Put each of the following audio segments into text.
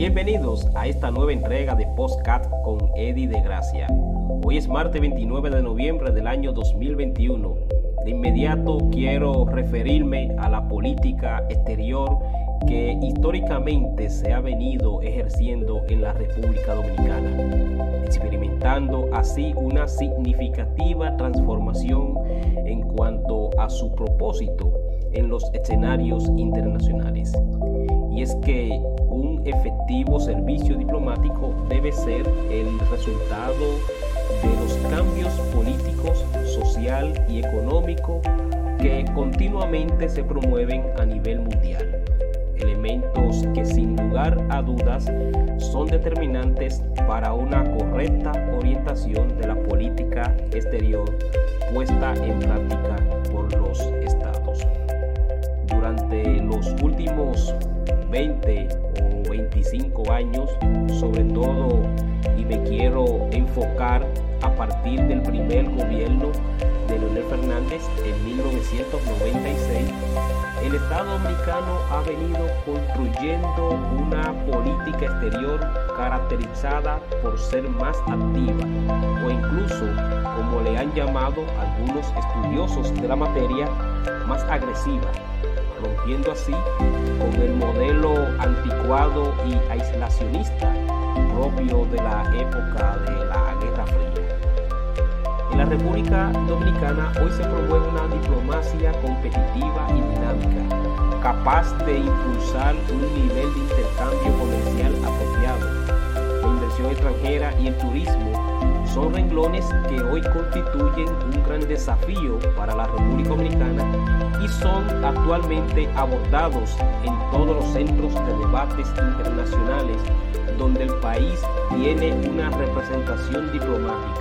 Bienvenidos a esta nueva entrega de Postcat con Eddie de Gracia. Hoy es martes 29 de noviembre del año 2021. De inmediato quiero referirme a la política exterior que históricamente se ha venido ejerciendo en la República Dominicana, experimentando así una significativa transformación en cuanto a su propósito en los escenarios internacionales. Es que un efectivo servicio diplomático debe ser el resultado de los cambios políticos, social y económico que continuamente se promueven a nivel mundial. Elementos que sin lugar a dudas son determinantes para una correcta orientación de la política exterior puesta en práctica por los estados. Durante los últimos 20 o 25 años, sobre todo, y me quiero enfocar a partir del primer gobierno de Leonel Fernández en 1996, el Estado dominicano ha venido construyendo una política exterior caracterizada por ser más activa o incluso, como le han llamado algunos estudiosos de la materia, más agresiva rompiendo así con el modelo anticuado y aislacionista propio de la época de la Guerra Fría. En la República Dominicana hoy se promueve una diplomacia competitiva y dinámica, capaz de impulsar un nivel de intercambio comercial apropiado. La inversión extranjera y el turismo son renglones que hoy constituyen un gran desafío para la República Dominicana actualmente abordados en todos los centros de debates internacionales donde el país tiene una representación diplomática.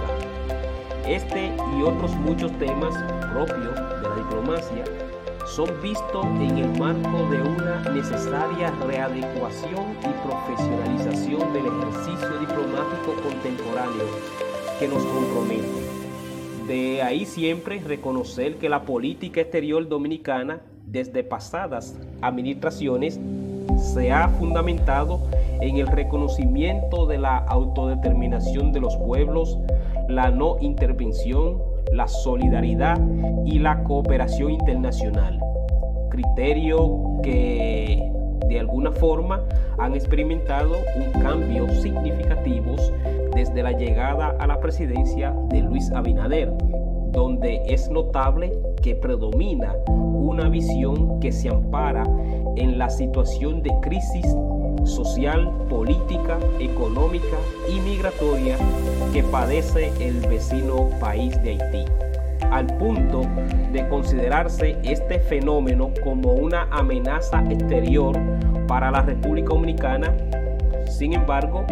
Este y otros muchos temas propios de la diplomacia son vistos en el marco de una necesaria readecuación y profesionalización del ejercicio diplomático contemporáneo que nos compromete. De ahí siempre reconocer que la política exterior dominicana, desde pasadas administraciones, se ha fundamentado en el reconocimiento de la autodeterminación de los pueblos, la no intervención, la solidaridad y la cooperación internacional. Criterio que de alguna forma han experimentado un cambio significativo desde la llegada a la presidencia de Luis Abinader, donde es notable que predomina una visión que se ampara en la situación de crisis social, política, económica y migratoria que padece el vecino país de Haití, al punto de considerarse este fenómeno como una amenaza exterior para la República Dominicana. Sin embargo,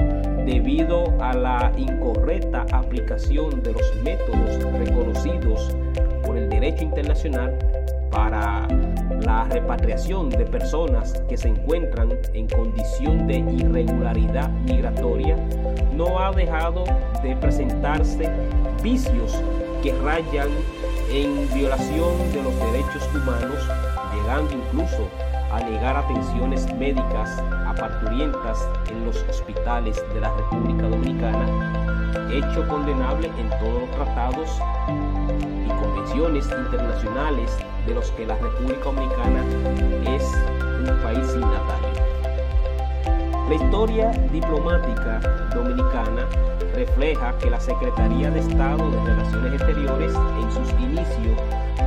debido a la incorrecta aplicación de los métodos reconocidos internacional para la repatriación de personas que se encuentran en condición de irregularidad migratoria, no ha dejado de presentarse vicios que rayan en violación de los derechos humanos, llegando incluso a negar atenciones médicas a parturientas en los hospitales de la República Dominicana, hecho condenable en todos los tratados internacionales de los que la República Dominicana es un país signatario. La historia diplomática dominicana refleja que la Secretaría de Estado de Relaciones Exteriores en sus inicios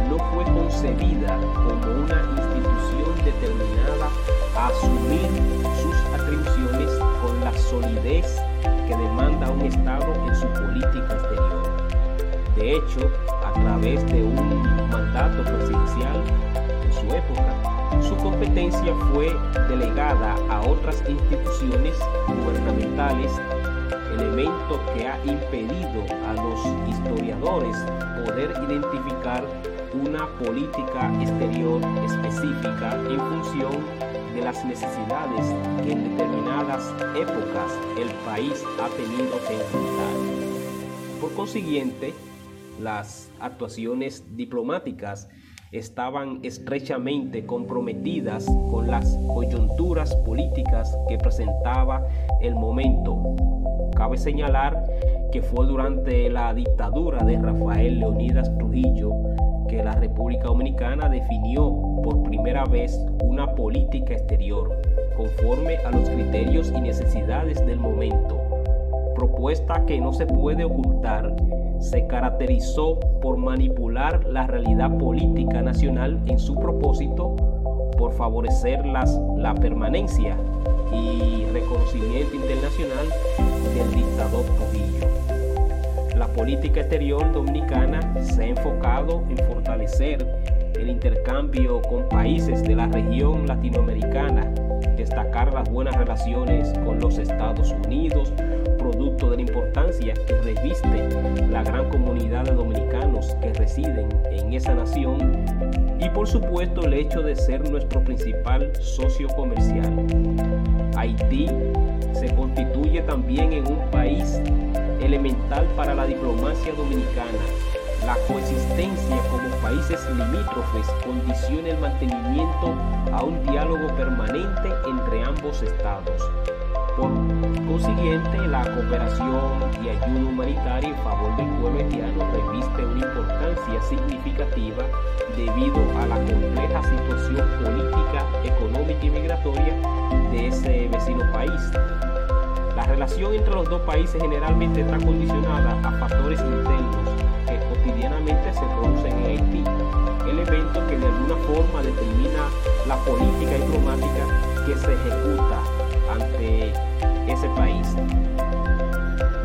no fue concebida como una institución determinada a asumir sus atribuciones con la solidez que demanda un Estado en su política exterior. De hecho, a través de un mandato presidencial en su época, su competencia fue delegada a otras instituciones gubernamentales, elemento que ha impedido a los historiadores poder identificar una política exterior específica en función de las necesidades que en determinadas épocas el país ha tenido que enfrentar. Por consiguiente, las actuaciones diplomáticas estaban estrechamente comprometidas con las coyunturas políticas que presentaba el momento. Cabe señalar que fue durante la dictadura de Rafael Leonidas Trujillo que la República Dominicana definió por primera vez una política exterior conforme a los criterios y necesidades del momento. Propuesta que no se puede ocultar, se caracterizó por manipular la realidad política nacional en su propósito por favorecer las, la permanencia y reconocimiento internacional del dictador Trujillo. La política exterior dominicana se ha enfocado en fortalecer el intercambio con países de la región latinoamericana, destacar las buenas relaciones con los Estados Unidos, residen en esa nación y por supuesto el hecho de ser nuestro principal socio comercial. Haití se constituye también en un país elemental para la diplomacia dominicana. La coexistencia como países limítrofes condiciona el mantenimiento a un diálogo permanente entre ambos estados. Por consiguiente, la cooperación y ayuda humanitaria en favor del pueblo haitiano reviste una importancia significativa debido a la compleja situación política, económica y migratoria de ese vecino país. La relación entre los dos países generalmente está condicionada a factores internos que cotidianamente se producen en Haití, elemento que de alguna forma determina la política diplomática que se ejecuta ante ese país.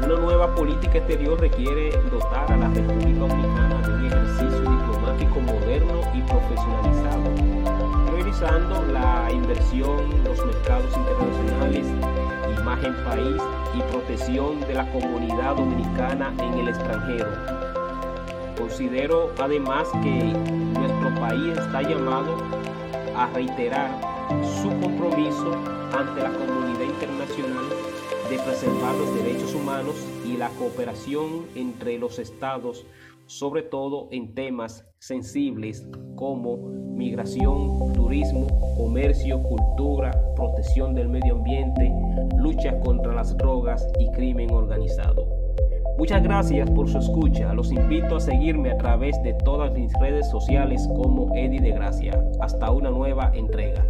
Una nueva política exterior requiere dotar a la República Dominicana de un ejercicio diplomático moderno y profesionalizado, priorizando la inversión, los mercados internacionales, imagen país y protección de la comunidad dominicana en el extranjero. Considero además que nuestro país está llamado a reiterar su compromiso ante la comunidad internacional de preservar los derechos humanos y la cooperación entre los estados, sobre todo en temas sensibles como migración, turismo, comercio, cultura, protección del medio ambiente, lucha contra las drogas y crimen organizado. Muchas gracias por su escucha. Los invito a seguirme a través de todas mis redes sociales como Eddie de Gracia. Hasta una nueva entrega.